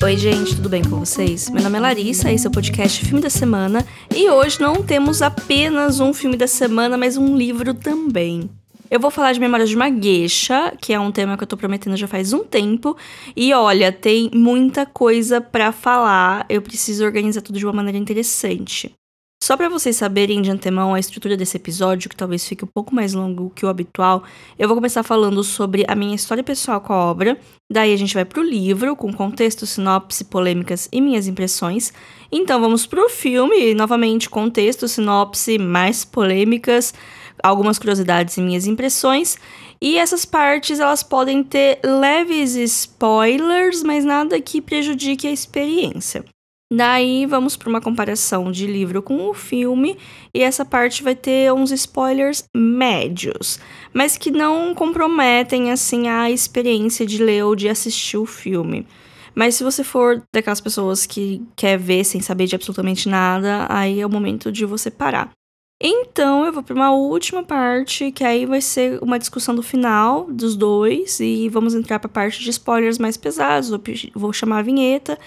Oi, gente, tudo bem com vocês? Meu nome é Larissa, esse é o podcast Filme da Semana e hoje não temos apenas um filme da semana, mas um livro também. Eu vou falar de Memórias de uma Geisha, que é um tema que eu tô prometendo já faz um tempo. E olha, tem muita coisa para falar, eu preciso organizar tudo de uma maneira interessante. Só para vocês saberem de antemão a estrutura desse episódio, que talvez fique um pouco mais longo que o habitual, eu vou começar falando sobre a minha história pessoal com a obra. Daí a gente vai pro livro, com contexto, sinopse, polêmicas e minhas impressões. Então vamos pro filme, novamente contexto, sinopse, mais polêmicas, algumas curiosidades e minhas impressões. E essas partes elas podem ter leves spoilers, mas nada que prejudique a experiência. Daí vamos para uma comparação de livro com o filme, e essa parte vai ter uns spoilers médios, mas que não comprometem assim a experiência de ler ou de assistir o filme. Mas se você for daquelas pessoas que quer ver sem saber de absolutamente nada, aí é o momento de você parar. Então eu vou para uma última parte, que aí vai ser uma discussão do final dos dois, e vamos entrar para a parte de spoilers mais pesados. Vou chamar a vinheta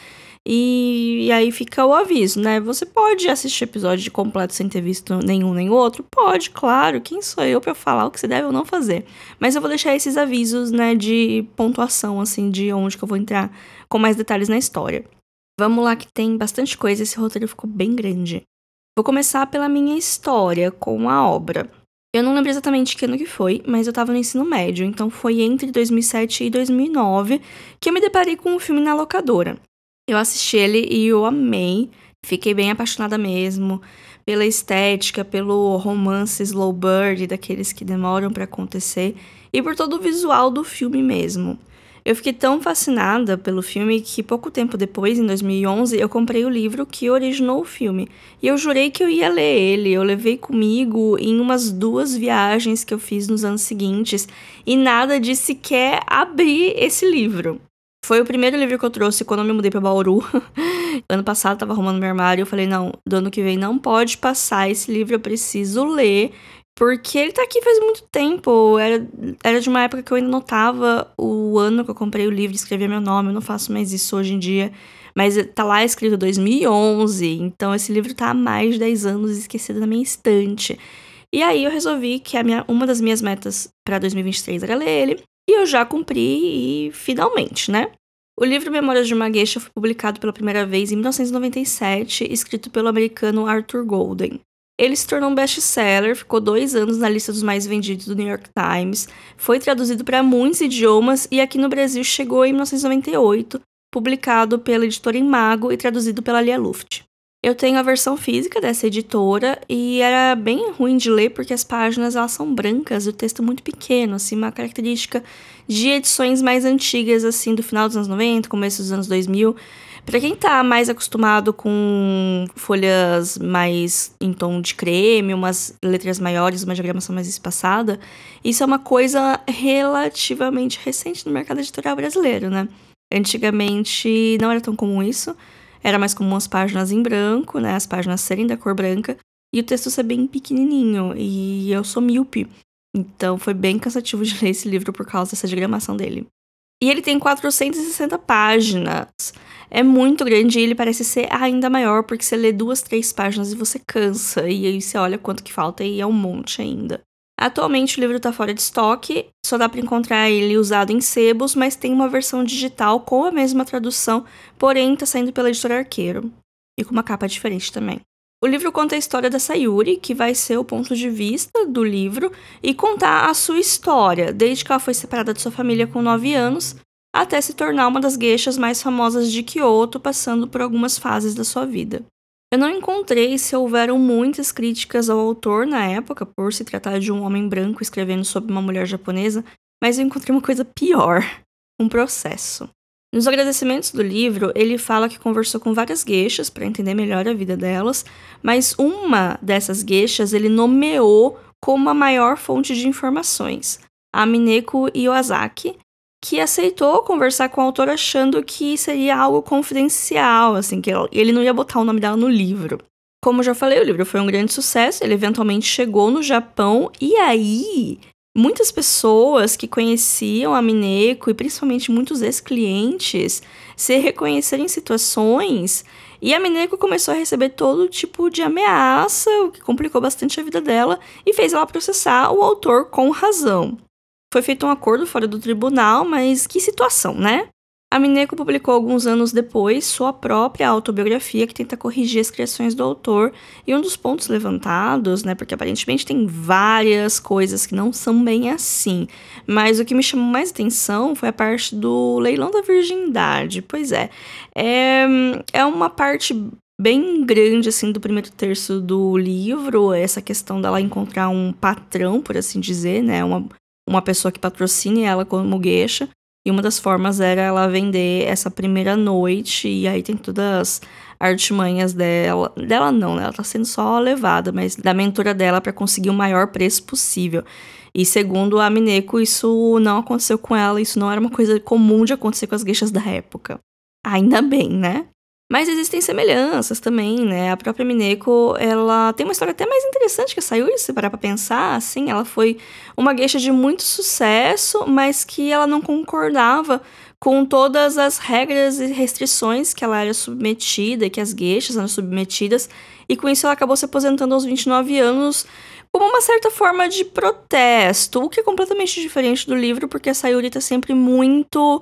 e, e, aí fica o aviso, né? Você pode assistir episódio de completo sem ter visto nenhum nem outro? Pode, claro. Quem sou eu para falar o que você deve ou não fazer? Mas eu vou deixar esses avisos, né, de pontuação, assim, de onde que eu vou entrar com mais detalhes na história. Vamos lá que tem bastante coisa, esse roteiro ficou bem grande. Vou começar pela minha história com a obra. Eu não lembro exatamente que ano que foi, mas eu tava no ensino médio, então foi entre 2007 e 2009 que eu me deparei com um filme na locadora. Eu assisti ele e eu amei. Fiquei bem apaixonada mesmo pela estética, pelo romance slow bird, daqueles que demoram para acontecer, e por todo o visual do filme mesmo. Eu fiquei tão fascinada pelo filme que pouco tempo depois, em 2011, eu comprei o livro que originou o filme. E eu jurei que eu ia ler ele. Eu levei comigo em umas duas viagens que eu fiz nos anos seguintes e nada de sequer abrir esse livro. Foi o primeiro livro que eu trouxe quando eu me mudei pra Bauru. ano passado tava arrumando meu armário. Eu falei, não, do ano que vem não pode passar esse livro, eu preciso ler. Porque ele tá aqui faz muito tempo. Era, era de uma época que eu ainda notava o ano que eu comprei o livro, escrevia meu nome. Eu não faço mais isso hoje em dia. Mas tá lá escrito 2011. Então esse livro tá há mais de 10 anos esquecido na minha estante. E aí eu resolvi que a minha, uma das minhas metas para 2023 era ler ele. E eu já cumpri e finalmente, né? O livro Memórias de uma Geisha foi publicado pela primeira vez em 1997, escrito pelo americano Arthur Golden. Ele se tornou um best-seller, ficou dois anos na lista dos mais vendidos do New York Times, foi traduzido para muitos idiomas e aqui no Brasil chegou em 1998, publicado pela editora Imago e traduzido pela Lia Luft. Eu tenho a versão física dessa editora e era bem ruim de ler porque as páginas elas são brancas o texto é muito pequeno, assim, uma característica de edições mais antigas, assim, do final dos anos 90, começo dos anos 2000. Para quem tá mais acostumado com folhas mais em tom de creme, umas letras maiores, uma diagramação mais espaçada, isso é uma coisa relativamente recente no mercado editorial brasileiro, né? Antigamente não era tão comum isso. Era mais comum as páginas em branco, né? As páginas serem da cor branca. E o texto ser bem pequenininho. E eu sou míope. Então foi bem cansativo de ler esse livro por causa dessa diagramação dele. E ele tem 460 páginas. É muito grande e ele parece ser ainda maior, porque você lê duas, três páginas e você cansa. E aí você olha quanto que falta e é um monte ainda. Atualmente o livro está fora de estoque, só dá para encontrar ele usado em sebos, mas tem uma versão digital com a mesma tradução, porém está saindo pela editora Arqueiro e com uma capa diferente também. O livro conta a história da Sayuri, que vai ser o ponto de vista do livro e contar a sua história, desde que ela foi separada de sua família com 9 anos até se tornar uma das gueixas mais famosas de Kyoto, passando por algumas fases da sua vida. Eu não encontrei se houveram muitas críticas ao autor na época, por se tratar de um homem branco escrevendo sobre uma mulher japonesa, mas eu encontrei uma coisa pior: um processo. Nos agradecimentos do livro, ele fala que conversou com várias gueixas para entender melhor a vida delas, mas uma dessas gueixas ele nomeou como a maior fonte de informações, a Mineko Iwasaki, que aceitou conversar com o autor achando que seria algo confidencial, assim, que ele não ia botar o nome dela no livro. Como já falei, o livro foi um grande sucesso, ele eventualmente chegou no Japão e aí muitas pessoas que conheciam a Mineko e principalmente muitos ex-clientes se reconheceram em situações e a Mineko começou a receber todo tipo de ameaça, o que complicou bastante a vida dela e fez ela processar o autor com razão. Foi feito um acordo fora do tribunal, mas que situação, né? A Mineko publicou alguns anos depois sua própria autobiografia que tenta corrigir as criações do autor, e um dos pontos levantados, né, porque aparentemente tem várias coisas que não são bem assim, mas o que me chamou mais atenção foi a parte do leilão da virgindade. Pois é, é, é uma parte bem grande assim do primeiro terço do livro, essa questão dela encontrar um patrão, por assim dizer, né, uma uma pessoa que patrocine ela como geisha. E uma das formas era ela vender essa primeira noite, e aí tem todas as artimanhas dela. Dela não, né? Ela tá sendo só levada, mas da mentora dela para conseguir o maior preço possível. E segundo a Mineko, isso não aconteceu com ela, isso não era uma coisa comum de acontecer com as gueixas da época. Ainda bem, né? Mas existem semelhanças também, né? A própria Mineko, ela tem uma história até mais interessante que saiu isso, se parar pra pensar, assim, ela foi uma geisha de muito sucesso, mas que ela não concordava com todas as regras e restrições que ela era submetida, que as gueixas eram submetidas, e com isso ela acabou se aposentando aos 29 anos como uma certa forma de protesto, o que é completamente diferente do livro, porque a Sayuri tá sempre muito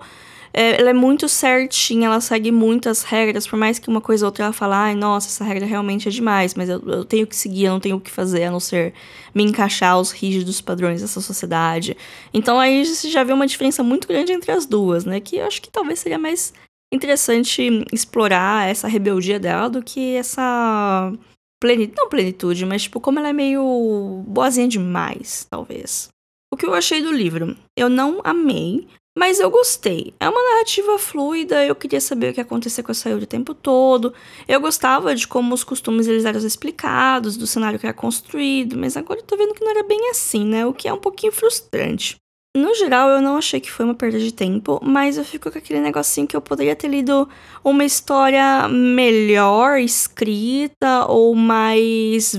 é, ela é muito certinha, ela segue muitas regras, por mais que uma coisa ou outra ela fala, ai, nossa, essa regra realmente é demais, mas eu, eu tenho que seguir, eu não tenho o que fazer, a não ser me encaixar aos rígidos padrões dessa sociedade. Então aí você já vê uma diferença muito grande entre as duas, né? Que eu acho que talvez seria mais interessante explorar essa rebeldia dela do que essa plenitude, não plenitude, mas tipo, como ela é meio boazinha demais, talvez. O que eu achei do livro? Eu não amei, mas eu gostei. É uma narrativa fluida, eu queria saber o que acontecia com a Sayuri o tempo todo. Eu gostava de como os costumes eles eram explicados, do cenário que era construído, mas agora eu tô vendo que não era bem assim, né? O que é um pouquinho frustrante. No geral, eu não achei que foi uma perda de tempo, mas eu fico com aquele negocinho que eu poderia ter lido uma história melhor escrita ou mais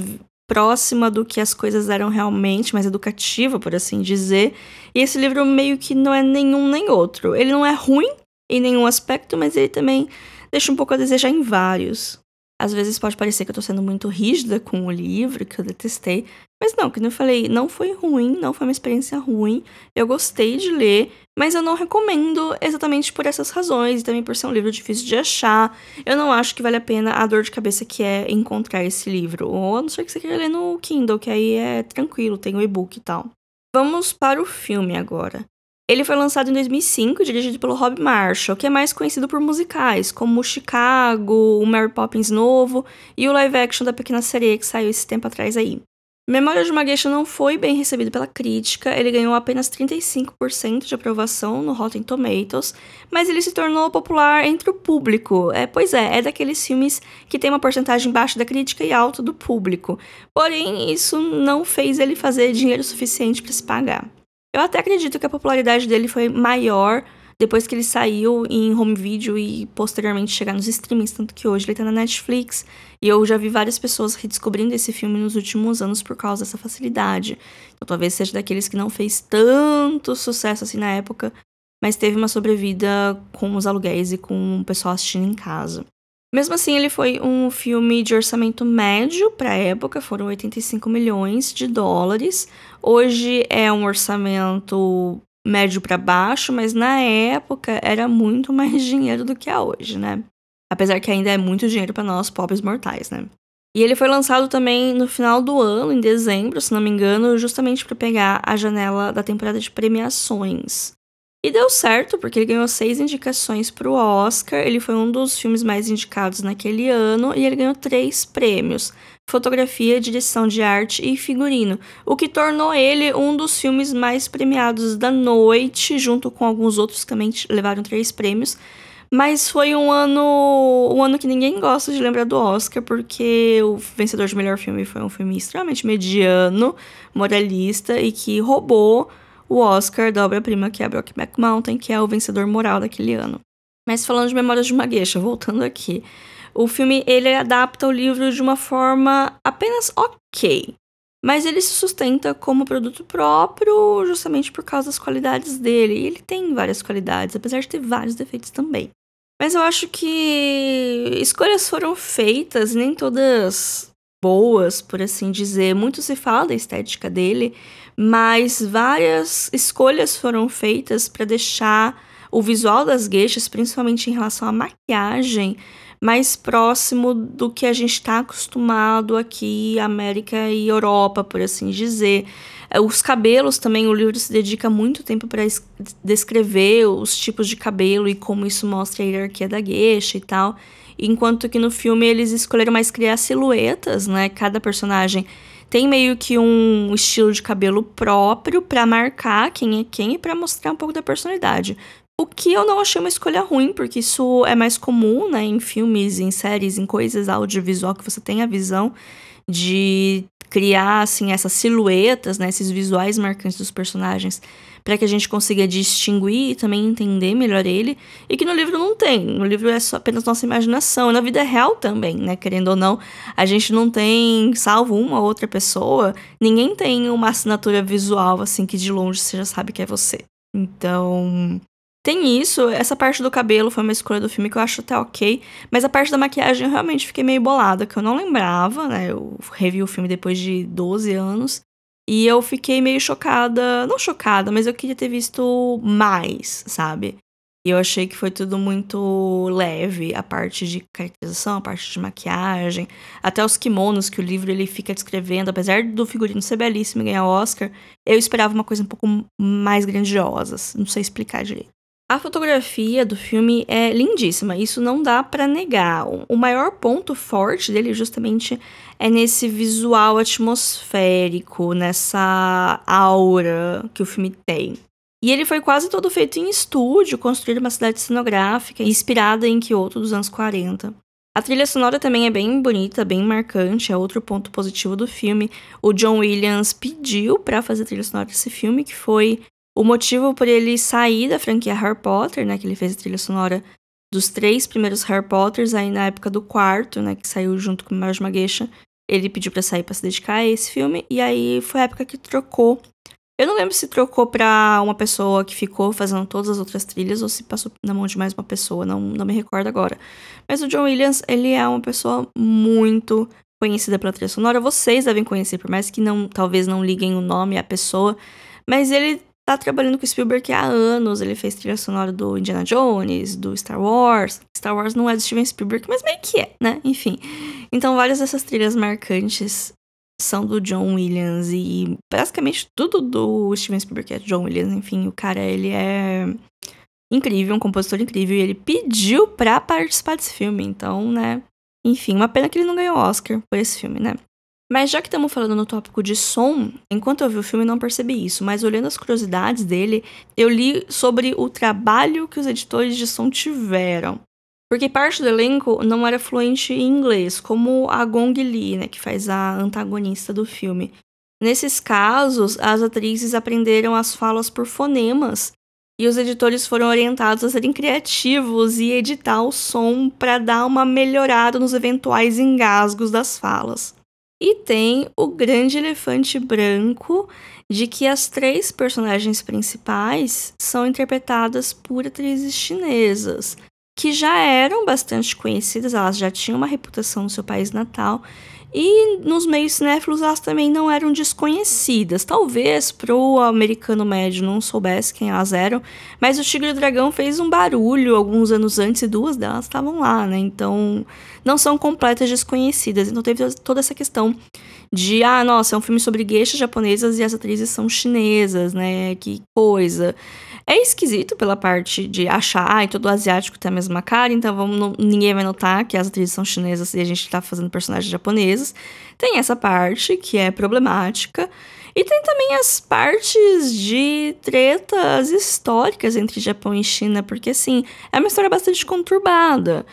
próxima do que as coisas eram realmente, mais educativa, por assim dizer. E esse livro meio que não é nenhum nem outro. Ele não é ruim em nenhum aspecto, mas ele também deixa um pouco a desejar em vários. Às vezes pode parecer que eu tô sendo muito rígida com o livro, que eu detestei, mas não, como eu falei, não foi ruim, não foi uma experiência ruim. Eu gostei de ler, mas eu não recomendo exatamente por essas razões, e também por ser um livro difícil de achar. Eu não acho que vale a pena a dor de cabeça que é encontrar esse livro. Ou a não ser que você queira ler no Kindle, que aí é tranquilo, tem o e-book e tal. Vamos para o filme agora. Ele foi lançado em 2005, dirigido pelo Rob Marshall, que é mais conhecido por musicais, como Chicago, o Mary Poppins novo e o live action da Pequena Sereia, que saiu esse tempo atrás aí. Memória de uma Geisha não foi bem recebido pela crítica, ele ganhou apenas 35% de aprovação no Rotten Tomatoes, mas ele se tornou popular entre o público. É, pois é, é daqueles filmes que tem uma porcentagem baixa da crítica e alta do público. Porém, isso não fez ele fazer dinheiro suficiente para se pagar. Eu até acredito que a popularidade dele foi maior depois que ele saiu em home video e posteriormente chegar nos streamings, tanto que hoje ele tá na Netflix. E eu já vi várias pessoas redescobrindo esse filme nos últimos anos por causa dessa facilidade. Então talvez seja daqueles que não fez tanto sucesso assim na época, mas teve uma sobrevida com os aluguéis e com o pessoal assistindo em casa. Mesmo assim, ele foi um filme de orçamento médio para a época, foram 85 milhões de dólares. Hoje é um orçamento médio para baixo, mas na época era muito mais dinheiro do que é hoje, né? Apesar que ainda é muito dinheiro para nós pobres mortais, né? E ele foi lançado também no final do ano, em dezembro, se não me engano, justamente para pegar a janela da temporada de premiações. E deu certo, porque ele ganhou seis indicações para o Oscar, ele foi um dos filmes mais indicados naquele ano e ele ganhou três prêmios: fotografia, direção de arte e figurino, o que tornou ele um dos filmes mais premiados da noite, junto com alguns outros que também levaram três prêmios. Mas foi um ano, um ano que ninguém gosta de lembrar do Oscar, porque o vencedor de melhor filme foi um filme extremamente mediano, moralista e que roubou o Oscar da obra-prima que é Brokeback Mountain, que é o vencedor moral daquele ano. Mas falando de Memórias de uma Geisha, voltando aqui. O filme, ele adapta o livro de uma forma apenas ok. mas ele se sustenta como produto próprio justamente por causa das qualidades dele. E ele tem várias qualidades, apesar de ter vários defeitos também. Mas eu acho que escolhas foram feitas, nem todas boas, por assim dizer. Muito se fala da estética dele, mas várias escolhas foram feitas para deixar o visual das gueixas, principalmente em relação à maquiagem, mais próximo do que a gente está acostumado aqui, América e Europa, por assim dizer. É, os cabelos também, o livro se dedica muito tempo para descrever os tipos de cabelo e como isso mostra a hierarquia da gueixa e tal. Enquanto que no filme eles escolheram mais criar silhuetas, né? Cada personagem tem meio que um estilo de cabelo próprio para marcar quem é quem e para mostrar um pouco da personalidade. O que eu não achei uma escolha ruim, porque isso é mais comum, né, em filmes, em séries, em coisas audiovisual que você tem a visão de criar assim essas silhuetas, né, esses visuais marcantes dos personagens, para que a gente consiga distinguir e também entender melhor ele, e que no livro não tem. No livro é só apenas nossa imaginação, e na vida real também, né, querendo ou não, a gente não tem, salvo uma ou outra pessoa, ninguém tem uma assinatura visual assim que de longe você já sabe que é você. Então, tem isso, essa parte do cabelo foi uma escolha do filme que eu acho até ok, mas a parte da maquiagem eu realmente fiquei meio bolada, que eu não lembrava, né? Eu revi o filme depois de 12 anos e eu fiquei meio chocada, não chocada, mas eu queria ter visto mais, sabe? E eu achei que foi tudo muito leve, a parte de caracterização, a parte de maquiagem, até os kimonos que o livro ele fica descrevendo, apesar do figurino ser belíssimo e ganhar Oscar, eu esperava uma coisa um pouco mais grandiosa, não sei explicar direito. A fotografia do filme é lindíssima, isso não dá para negar. O maior ponto forte dele justamente é nesse visual atmosférico, nessa aura que o filme tem. E ele foi quase todo feito em estúdio, construído uma cidade cenográfica inspirada em Kyoto dos anos 40. A trilha sonora também é bem bonita, bem marcante, é outro ponto positivo do filme. O John Williams pediu para fazer a trilha sonora desse filme, que foi o motivo por ele sair da franquia Harry Potter, né, que ele fez a trilha sonora dos três primeiros Harry Potters, aí na época do quarto, né, que saiu junto com Marge Magueixa, ele pediu para sair para se dedicar a esse filme, e aí foi a época que trocou. Eu não lembro se trocou pra uma pessoa que ficou fazendo todas as outras trilhas ou se passou na mão de mais uma pessoa, não, não me recordo agora. Mas o John Williams, ele é uma pessoa muito conhecida pela trilha sonora. Vocês devem conhecer, por mais que não, talvez não liguem o nome à pessoa, mas ele tá trabalhando com Spielberg há anos. Ele fez trilha sonora do Indiana Jones, do Star Wars. Star Wars não é do Steven Spielberg, mas meio que é, né? Enfim. Então, várias dessas trilhas marcantes são do John Williams e basicamente tudo do Steven Spielberg é John Williams. Enfim, o cara, ele é incrível, um compositor incrível e ele pediu pra participar desse filme. Então, né? Enfim, uma pena que ele não ganhou Oscar por esse filme, né? Mas já que estamos falando no tópico de som, enquanto eu vi o filme não percebi isso, mas olhando as curiosidades dele, eu li sobre o trabalho que os editores de som tiveram. Porque parte do elenco não era fluente em inglês, como a Gong Li, né, que faz a antagonista do filme. Nesses casos, as atrizes aprenderam as falas por fonemas e os editores foram orientados a serem criativos e editar o som para dar uma melhorada nos eventuais engasgos das falas. E tem o grande elefante branco de que as três personagens principais são interpretadas por atrizes chinesas, que já eram bastante conhecidas, elas já tinham uma reputação no seu país natal, e nos meios cinéfilos elas também não eram desconhecidas. Talvez pro americano médio não soubesse quem elas eram, mas o Tigre e o Dragão fez um barulho alguns anos antes e duas delas estavam lá, né? Então não são completas desconhecidas. Então teve toda essa questão de, ah, nossa, é um filme sobre gueixas japonesas e as atrizes são chinesas, né? Que coisa. É esquisito pela parte de achar, ah, todo asiático tem a mesma cara, então vamos, ninguém vai notar que as atrizes são chinesas e a gente tá fazendo personagens japoneses. Tem essa parte que é problemática. E tem também as partes de tretas históricas entre Japão e China, porque assim, é uma história bastante conturbada.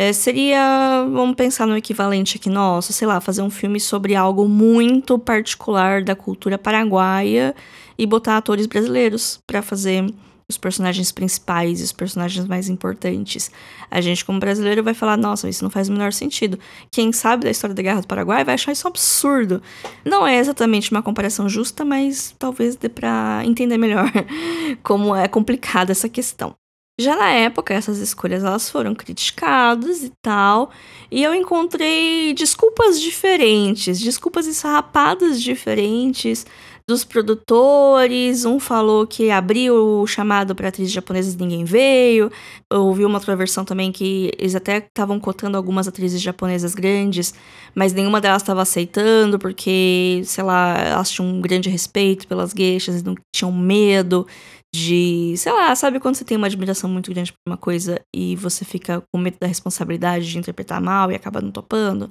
É, seria, vamos pensar no equivalente aqui nosso, sei lá, fazer um filme sobre algo muito particular da cultura paraguaia e botar atores brasileiros para fazer os personagens principais e os personagens mais importantes. A gente, como brasileiro, vai falar: nossa, isso não faz o menor sentido. Quem sabe da história da Guerra do Paraguai vai achar isso um absurdo. Não é exatamente uma comparação justa, mas talvez dê pra entender melhor como é complicada essa questão. Já na época, essas escolhas elas foram criticadas e tal, e eu encontrei desculpas diferentes, desculpas esfarrapadas diferentes dos produtores. Um falou que abriu o chamado para atrizes japonesas e ninguém veio. Eu ouvi uma outra versão também que eles até estavam cotando algumas atrizes japonesas grandes, mas nenhuma delas estava aceitando porque, sei lá, elas tinham um grande respeito pelas gueixas não tinham medo de, sei lá, sabe quando você tem uma admiração muito grande por uma coisa e você fica com medo da responsabilidade de interpretar mal e acaba não topando?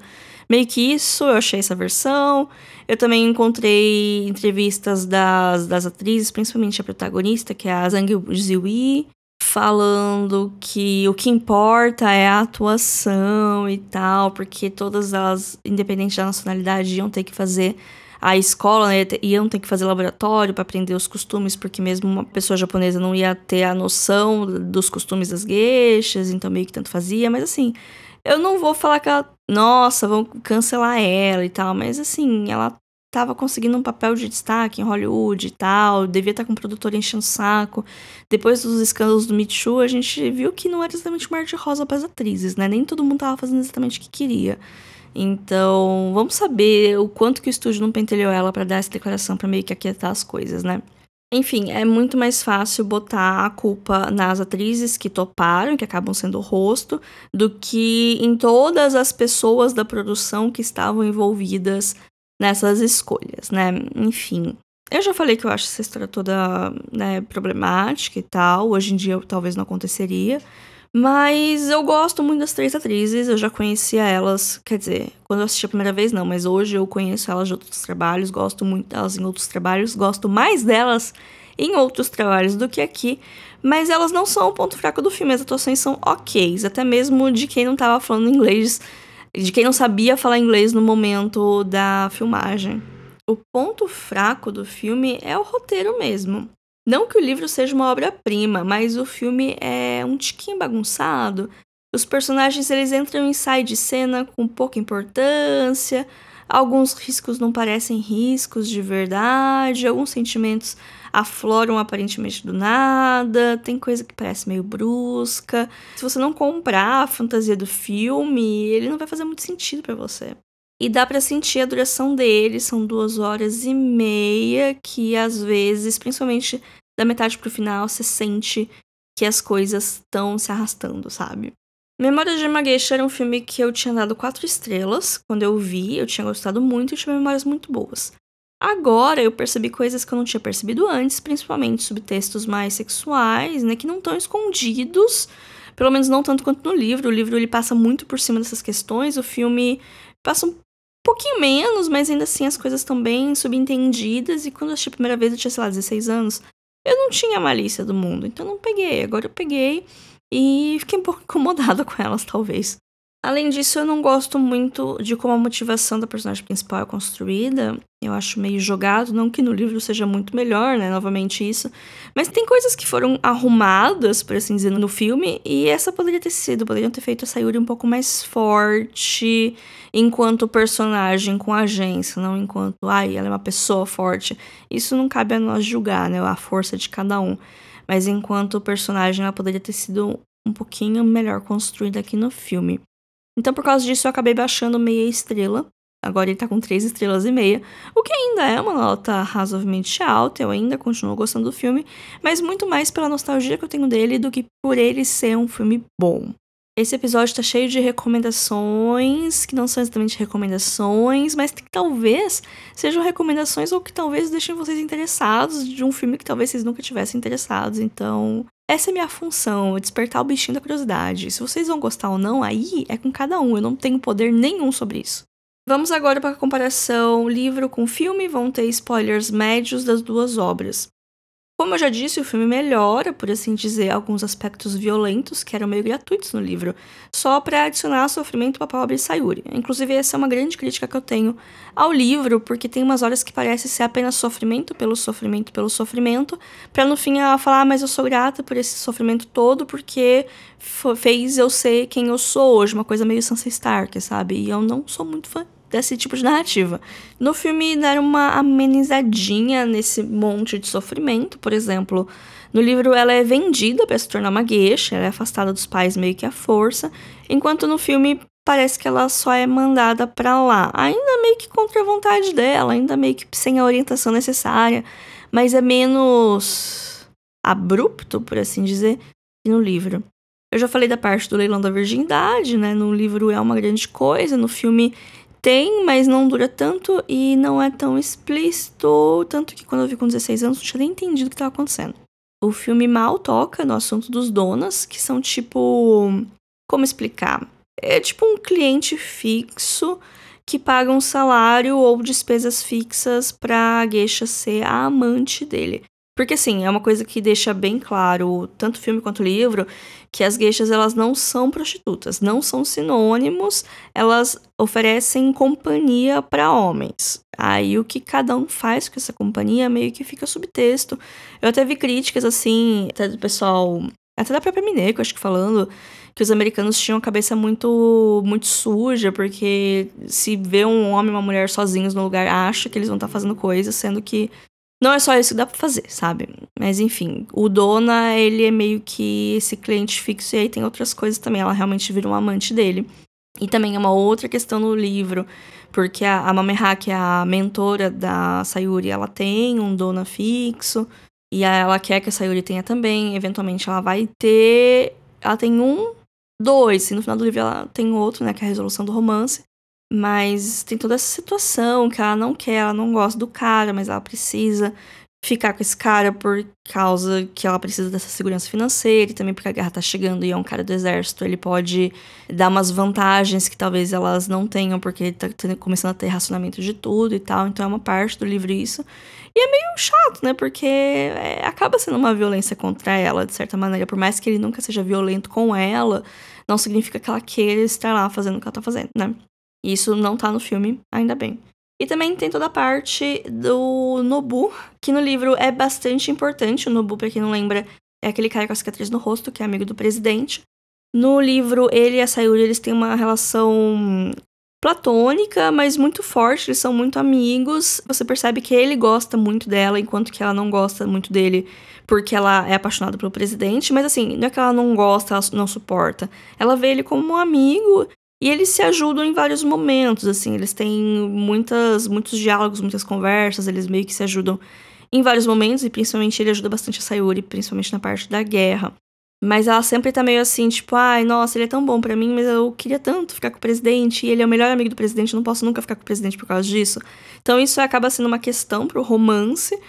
Meio que isso, eu achei essa versão. Eu também encontrei entrevistas das, das atrizes, principalmente a protagonista, que é a Zhang Ziyi, falando que o que importa é a atuação e tal, porque todas elas, independente da nacionalidade, iam ter que fazer a escola né, iam ter que fazer laboratório para aprender os costumes, porque mesmo uma pessoa japonesa não ia ter a noção dos costumes das gueixas, então meio que tanto fazia, mas assim, eu não vou falar que ela, nossa, vão cancelar ela e tal, mas assim, ela tava conseguindo um papel de destaque em Hollywood e tal, devia estar tá com o produtor enchendo o saco. Depois dos escândalos do Me Too, a gente viu que não era exatamente mar de rosa para as atrizes, né? Nem todo mundo tava fazendo exatamente o que queria. Então, vamos saber o quanto que o estúdio não pentelhou ela para dar essa declaração para meio que aquietar as coisas, né? Enfim, é muito mais fácil botar a culpa nas atrizes que toparam, que acabam sendo o rosto, do que em todas as pessoas da produção que estavam envolvidas nessas escolhas, né? Enfim. Eu já falei que eu acho essa história toda né, problemática e tal. Hoje em dia talvez não aconteceria. Mas eu gosto muito das três atrizes, eu já conhecia elas, quer dizer, quando eu assisti a primeira vez não, mas hoje eu conheço elas de outros trabalhos, gosto muito delas em outros trabalhos, gosto mais delas em outros trabalhos do que aqui, mas elas não são o ponto fraco do filme, as atuações são ok, até mesmo de quem não estava falando inglês, de quem não sabia falar inglês no momento da filmagem. O ponto fraco do filme é o roteiro mesmo. Não que o livro seja uma obra-prima, mas o filme é um tiquinho bagunçado. Os personagens eles entram e saem de cena com pouca importância. Alguns riscos não parecem riscos de verdade, alguns sentimentos afloram aparentemente do nada, tem coisa que parece meio brusca. Se você não comprar a fantasia do filme, ele não vai fazer muito sentido para você. E dá para sentir a duração dele, são duas horas e meia, que às vezes, principalmente da metade pro final, você sente que as coisas estão se arrastando, sabe? Memórias de Magueixa era um filme que eu tinha dado quatro estrelas. Quando eu vi, eu tinha gostado muito e tinha memórias muito boas. Agora eu percebi coisas que eu não tinha percebido antes, principalmente subtextos mais sexuais, né, que não estão escondidos, pelo menos não tanto quanto no livro. O livro ele passa muito por cima dessas questões, o filme passa um pouquinho menos, mas ainda assim as coisas estão bem subentendidas. E quando eu assisti a primeira vez, eu tinha, sei lá, 16 anos. Eu não tinha malícia do mundo, então não peguei. Agora eu peguei e fiquei um pouco incomodada com elas, talvez. Além disso, eu não gosto muito de como a motivação da personagem principal é construída. Eu acho meio jogado, não que no livro seja muito melhor, né? Novamente isso. Mas tem coisas que foram arrumadas, por assim dizer, no filme, e essa poderia ter sido. Poderiam ter feito a Sayuri um pouco mais forte enquanto personagem com agência, não enquanto, ai, ela é uma pessoa forte. Isso não cabe a nós julgar, né? A força de cada um. Mas enquanto personagem, ela poderia ter sido um pouquinho melhor construída aqui no filme. Então, por causa disso, eu acabei baixando meia estrela. Agora ele tá com três estrelas e meia, o que ainda é uma nota razoavelmente alta, eu ainda continuo gostando do filme, mas muito mais pela nostalgia que eu tenho dele do que por ele ser um filme bom. Esse episódio tá cheio de recomendações, que não são exatamente recomendações, mas que talvez sejam recomendações ou que talvez deixem vocês interessados de um filme que talvez vocês nunca tivessem interessados. Então, essa é minha função, despertar o bichinho da curiosidade. Se vocês vão gostar ou não, aí é com cada um, eu não tenho poder nenhum sobre isso. Vamos agora para a comparação livro com filme, vão ter spoilers médios das duas obras. Como eu já disse, o filme melhora, por assim dizer, alguns aspectos violentos que eram meio gratuitos no livro, só para adicionar sofrimento para pobre Sayuri. Inclusive, essa é uma grande crítica que eu tenho ao livro, porque tem umas horas que parece ser apenas sofrimento pelo sofrimento pelo sofrimento, para no fim ela falar, ah, mas eu sou grata por esse sofrimento todo, porque fez eu ser quem eu sou hoje, uma coisa meio Sansa Stark, sabe? E eu não sou muito fã desse tipo de narrativa. No filme deram uma amenizadinha nesse monte de sofrimento, por exemplo, no livro ela é vendida para se tornar uma gueixa, ela é afastada dos pais meio que à força, enquanto no filme parece que ela só é mandada para lá, ainda meio que contra a vontade dela, ainda meio que sem a orientação necessária, mas é menos abrupto, por assim dizer, que no livro. Eu já falei da parte do leilão da virgindade, né? No livro é uma grande coisa, no filme tem, mas não dura tanto e não é tão explícito. Tanto que quando eu vi com 16 anos, não tinha nem entendido o que estava acontecendo. O filme mal toca no assunto dos donas, que são tipo. Como explicar? É tipo um cliente fixo que paga um salário ou despesas fixas pra Geisha ser a amante dele. Porque, assim, é uma coisa que deixa bem claro, tanto filme quanto livro, que as gueixas, elas não são prostitutas, não são sinônimos, elas oferecem companhia para homens. Aí, o que cada um faz com essa companhia meio que fica subtexto. Eu até vi críticas, assim, até do pessoal, até da própria Mineco, acho que falando, que os americanos tinham a cabeça muito muito suja, porque se vê um homem e uma mulher sozinhos no lugar, acha que eles vão estar tá fazendo coisas, sendo que não é só isso que dá pra fazer, sabe? Mas enfim, o Dona, ele é meio que esse cliente fixo e aí tem outras coisas também. Ela realmente vira um amante dele. E também é uma outra questão no livro, porque a, a Mameha, que é a mentora da Sayuri, ela tem um Dona fixo. E ela quer que a Sayuri tenha também. Eventualmente ela vai ter. Ela tem um, dois. E no final do livro ela tem outro, né? Que é a resolução do romance. Mas tem toda essa situação que ela não quer, ela não gosta do cara, mas ela precisa ficar com esse cara por causa que ela precisa dessa segurança financeira e também porque a guerra tá chegando e é um cara do exército, ele pode dar umas vantagens que talvez elas não tenham porque ele tá começando a ter racionamento de tudo e tal, então é uma parte do livro isso. E é meio chato, né? Porque é, acaba sendo uma violência contra ela, de certa maneira, por mais que ele nunca seja violento com ela, não significa que ela queira estar lá fazendo o que ela tá fazendo, né? Isso não tá no filme, ainda bem. E também tem toda a parte do Nobu, que no livro é bastante importante. O Nobu, pra quem não lembra, é aquele cara com a cicatriz no rosto, que é amigo do presidente. No livro, ele e a Sayuri, eles têm uma relação platônica, mas muito forte, eles são muito amigos. Você percebe que ele gosta muito dela, enquanto que ela não gosta muito dele, porque ela é apaixonada pelo presidente. Mas assim, não é que ela não gosta, ela não suporta. Ela vê ele como um amigo e eles se ajudam em vários momentos, assim, eles têm muitas, muitos diálogos, muitas conversas, eles meio que se ajudam em vários momentos, e principalmente ele ajuda bastante a Sayuri, principalmente na parte da guerra. Mas ela sempre tá meio assim, tipo, ai, nossa, ele é tão bom para mim, mas eu queria tanto ficar com o presidente, e ele é o melhor amigo do presidente, eu não posso nunca ficar com o presidente por causa disso. Então isso acaba sendo uma questão pro romance,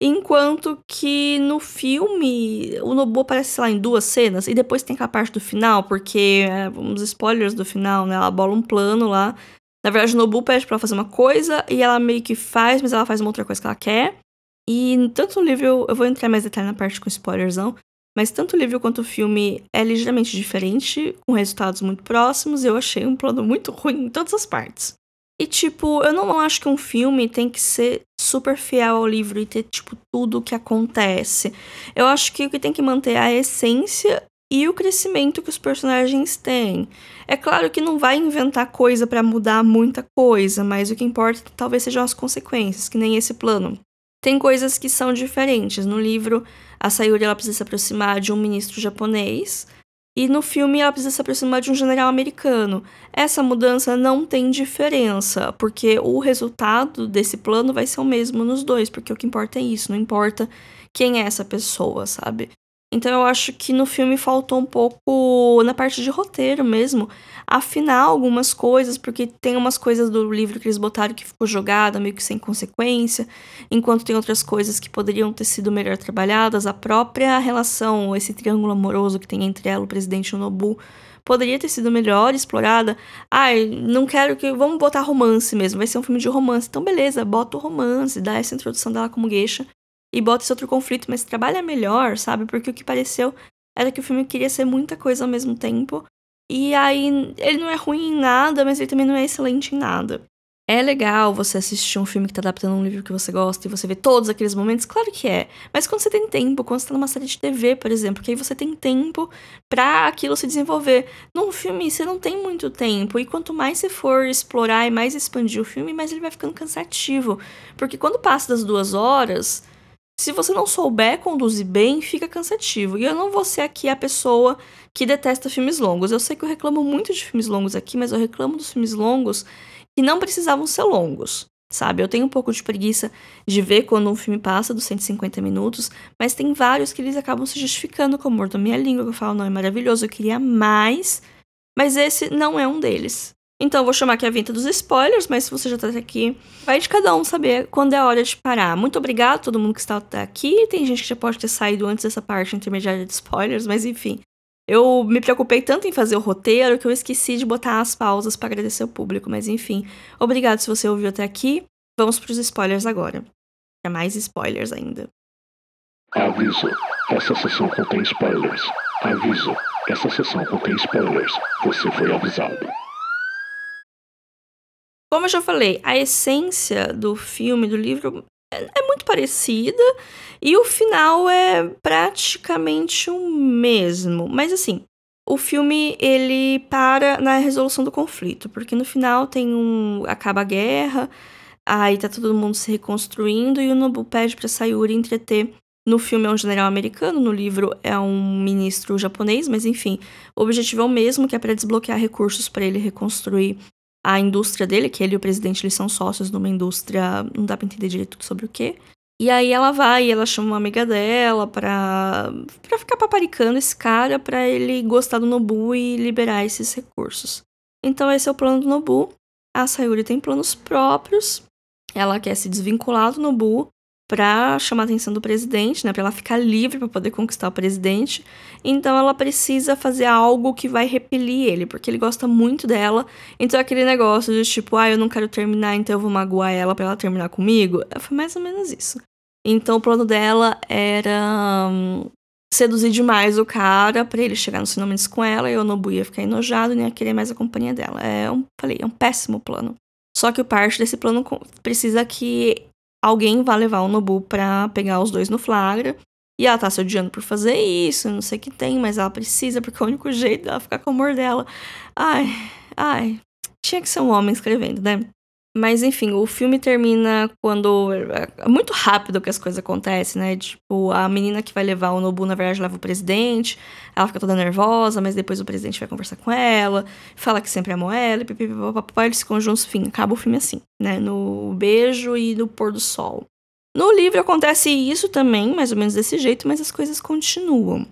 Enquanto que no filme, o Nobu aparece, sei lá, em duas cenas, e depois tem aquela parte do final, porque, é, uns spoilers do final, né? Ela bola um plano lá. Na verdade, o Nobu pede pra ela fazer uma coisa, e ela meio que faz, mas ela faz uma outra coisa que ela quer. E tanto o livro, eu vou entrar mais detalhe na parte com spoilersão, mas tanto o livro quanto o filme é ligeiramente diferente, com resultados muito próximos, e eu achei um plano muito ruim em todas as partes. E, tipo, eu não acho que um filme tem que ser super fiel ao livro e ter, tipo, tudo o que acontece. Eu acho que o que tem que manter é a essência e o crescimento que os personagens têm. É claro que não vai inventar coisa para mudar muita coisa, mas o que importa talvez sejam as consequências, que nem esse plano. Tem coisas que são diferentes. No livro, a Sayuri ela precisa se aproximar de um ministro japonês, e no filme ela precisa se aproximar de um general americano. Essa mudança não tem diferença, porque o resultado desse plano vai ser o mesmo nos dois, porque o que importa é isso, não importa quem é essa pessoa, sabe? Então eu acho que no filme faltou um pouco na parte de roteiro mesmo, afinar algumas coisas, porque tem umas coisas do livro que eles botaram que ficou jogada, meio que sem consequência, enquanto tem outras coisas que poderiam ter sido melhor trabalhadas. A própria relação, esse triângulo amoroso que tem entre ela, o presidente e o Nobu, poderia ter sido melhor explorada. Ai, não quero que. Vamos botar romance mesmo, vai ser um filme de romance. Então, beleza, bota o romance, dá essa introdução dela como geisha e bota esse outro conflito, mas trabalha melhor, sabe? Porque o que pareceu era que o filme queria ser muita coisa ao mesmo tempo. E aí ele não é ruim em nada, mas ele também não é excelente em nada. É legal você assistir um filme que tá adaptando um livro que você gosta e você vê todos aqueles momentos? Claro que é. Mas quando você tem tempo, quando você tá numa série de TV, por exemplo, que aí você tem tempo para aquilo se desenvolver. Num filme, você não tem muito tempo. E quanto mais você for explorar e mais expandir o filme, mais ele vai ficando cansativo. Porque quando passa das duas horas, se você não souber conduzir bem, fica cansativo. E eu não vou ser aqui a pessoa que detesta filmes longos. Eu sei que eu reclamo muito de filmes longos aqui, mas eu reclamo dos filmes longos que não precisavam ser longos, sabe? Eu tenho um pouco de preguiça de ver quando um filme passa dos 150 minutos, mas tem vários que eles acabam se justificando com o amor da minha língua, que eu falo, não, é maravilhoso, eu queria mais, mas esse não é um deles. Então, eu vou chamar aqui a vinta dos spoilers, mas se você já tá aqui, vai de cada um saber quando é a hora de parar. Muito obrigado a todo mundo que está até aqui. Tem gente que já pode ter saído antes dessa parte intermediária de spoilers, mas enfim. Eu me preocupei tanto em fazer o roteiro que eu esqueci de botar as pausas para agradecer o público, mas enfim. Obrigado se você ouviu até aqui. Vamos para os spoilers agora. É mais spoilers ainda. Aviso: essa sessão contém spoilers. Aviso: essa sessão contém spoilers. Você foi avisado. Como eu já falei, a essência do filme, do livro, é, é muito parecida e o final é praticamente o mesmo. Mas assim, o filme ele para na resolução do conflito, porque no final tem um acaba a guerra, aí tá todo mundo se reconstruindo e o Nobu pede para Sayuri entreter. No filme é um general americano, no livro é um ministro japonês, mas enfim, o objetivo é o mesmo, que é para desbloquear recursos para ele reconstruir a indústria dele, que ele e o presidente eles são sócios numa indústria, não dá pra entender direito sobre o que. E aí ela vai ela chama uma amiga dela pra, pra ficar paparicando esse cara pra ele gostar do Nobu e liberar esses recursos. Então esse é o plano do Nobu. A Sayuri tem planos próprios. Ela quer se desvincular do Nobu para chamar a atenção do presidente, né, para ela ficar livre para poder conquistar o presidente. Então ela precisa fazer algo que vai repelir ele, porque ele gosta muito dela. Então aquele negócio de tipo, ah, eu não quero terminar, então eu vou magoar ela para ela terminar comigo, foi mais ou menos isso. Então o plano dela era hum, seduzir demais o cara para ele chegar nos finalmente com ela e o Nobu ia ficar enojado e nem ia querer mais a companhia dela. É um, falei, é um péssimo plano. Só que parte desse plano precisa que alguém vai levar o Nobu pra pegar os dois no flagra. E ela tá se odiando por fazer isso, não sei o que tem, mas ela precisa, porque é o único jeito dela ficar com o amor dela. Ai, ai. Tinha que ser um homem escrevendo, né? Mas enfim, o filme termina quando. É muito rápido que as coisas acontecem, né? Tipo, a menina que vai levar o Nobu, na verdade, leva o presidente. Ela fica toda nervosa, mas depois o presidente vai conversar com ela, fala que sempre amou ela, e papapá, eles se conjuntam, enfim, acaba o filme assim, né? No beijo e no pôr do sol. No livro acontece isso também, mais ou menos desse jeito, mas as coisas continuam.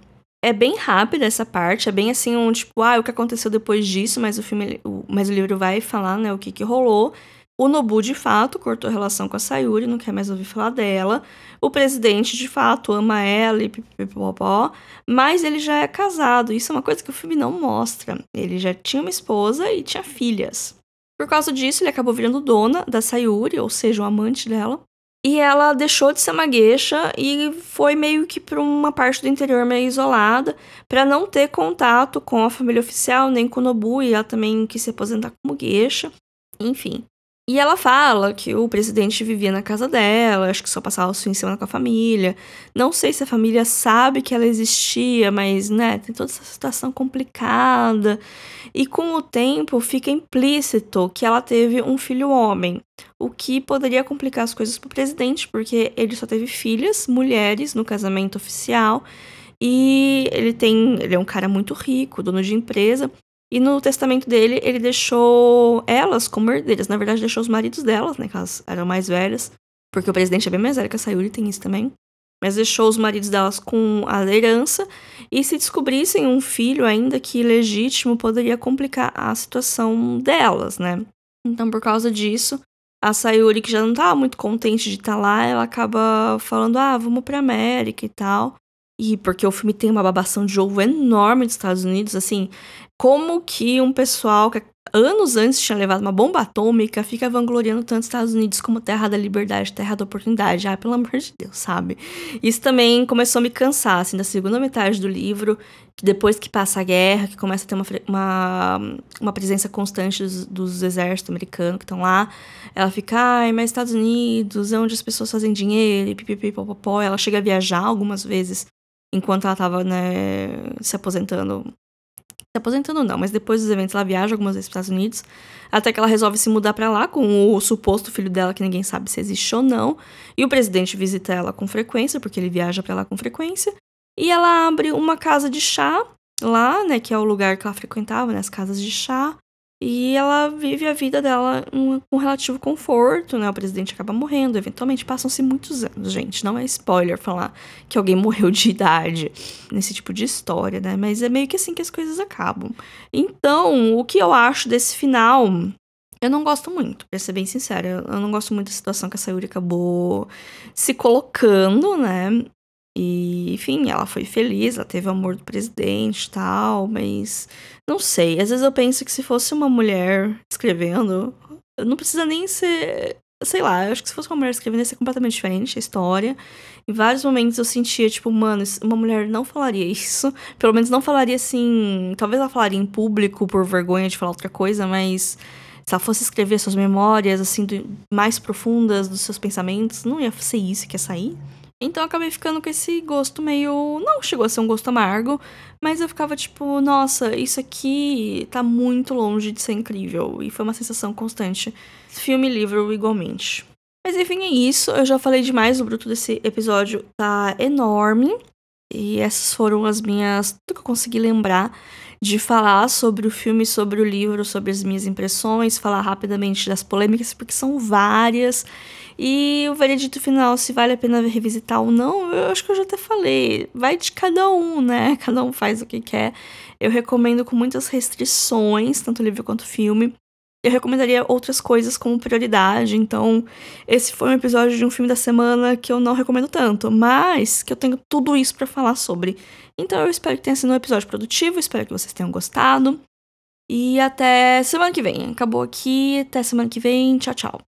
É bem rápida essa parte, é bem assim, um tipo, ah, o que aconteceu depois disso, mas o filme, o, mas o livro vai falar, né, o que que rolou. O Nobu, de fato, cortou relação com a Sayuri, não quer mais ouvir falar dela. O presidente, de fato, ama ela e pipipipopó, mas ele já é casado. Isso é uma coisa que o filme não mostra. Ele já tinha uma esposa e tinha filhas. Por causa disso, ele acabou virando dona da Sayuri, ou seja, o amante dela. E ela deixou de ser uma gueixa e foi meio que para uma parte do interior meio isolada, para não ter contato com a família oficial, nem com o Nobu, e ela também quis se aposentar como gueixa. Enfim. E ela fala que o presidente vivia na casa dela, acho que só passava o fim de semana com a família. Não sei se a família sabe que ela existia, mas, né, tem toda essa situação complicada. E com o tempo fica implícito que ela teve um filho homem, o que poderia complicar as coisas pro presidente, porque ele só teve filhas, mulheres, no casamento oficial. E ele tem. Ele é um cara muito rico, dono de empresa. E no testamento dele, ele deixou elas como herdeiras. Na verdade, deixou os maridos delas, né? Que elas eram mais velhas. Porque o presidente é bem mais velho que a Sayuri, tem isso também. Mas deixou os maridos delas com a herança. E se descobrissem um filho ainda que ilegítimo, poderia complicar a situação delas, né? Então, por causa disso, a Sayuri, que já não estava muito contente de estar tá lá, ela acaba falando: ah, vamos pra América e tal. E porque o filme tem uma babação de ovo enorme dos Estados Unidos, assim, como que um pessoal que anos antes tinha levado uma bomba atômica, fica vangloriando tanto os Estados Unidos como terra da liberdade, terra da oportunidade. Ah, pelo amor de Deus, sabe? Isso também começou a me cansar, assim, da segunda metade do livro, que depois que passa a guerra, que começa a ter uma, uma, uma presença constante dos, dos exércitos americanos que estão lá, ela fica, ai, mas Estados Unidos é onde as pessoas fazem dinheiro, e pipipi, popopó. Ela chega a viajar algumas vezes enquanto ela tava, né, se aposentando se aposentando não, mas depois dos eventos ela viaja algumas vezes para os Estados Unidos, até que ela resolve se mudar para lá com o suposto filho dela que ninguém sabe se existe ou não, e o presidente visita ela com frequência, porque ele viaja para lá com frequência, e ela abre uma casa de chá lá, né, que é o lugar que ela frequentava, né, as casas de chá, e ela vive a vida dela com relativo conforto, né? O presidente acaba morrendo, eventualmente passam-se muitos anos, gente. Não é spoiler falar que alguém morreu de idade nesse tipo de história, né? Mas é meio que assim que as coisas acabam. Então, o que eu acho desse final eu não gosto muito, pra ser bem sincera. Eu não gosto muito da situação que a Sayuri acabou se colocando, né? E, enfim, ela foi feliz, ela teve o amor do presidente tal, mas não sei. Às vezes eu penso que se fosse uma mulher escrevendo, não precisa nem ser. Sei lá, eu acho que se fosse uma mulher escrevendo ia ser completamente diferente a história. Em vários momentos eu sentia, tipo, mano, uma mulher não falaria isso. Pelo menos não falaria assim. Talvez ela falaria em público por vergonha de falar outra coisa, mas se ela fosse escrever suas memórias, assim, do, mais profundas dos seus pensamentos, não ia ser isso que ia sair. Então eu acabei ficando com esse gosto meio. Não chegou a ser um gosto amargo, mas eu ficava tipo, nossa, isso aqui tá muito longe de ser incrível. E foi uma sensação constante. Filme e livro igualmente. Mas enfim, é isso. Eu já falei demais, o bruto desse episódio tá enorme. E essas foram as minhas. Tudo que eu consegui lembrar de falar sobre o filme, sobre o livro, sobre as minhas impressões, falar rapidamente das polêmicas, porque são várias. E o veredito final, se vale a pena revisitar ou não, eu acho que eu já até falei. Vai de cada um, né? Cada um faz o que quer. Eu recomendo com muitas restrições, tanto livro quanto filme. Eu recomendaria outras coisas como prioridade. Então, esse foi um episódio de um filme da semana que eu não recomendo tanto, mas que eu tenho tudo isso para falar sobre. Então, eu espero que tenha sido um episódio produtivo, espero que vocês tenham gostado. E até semana que vem. Acabou aqui, até semana que vem. Tchau, tchau.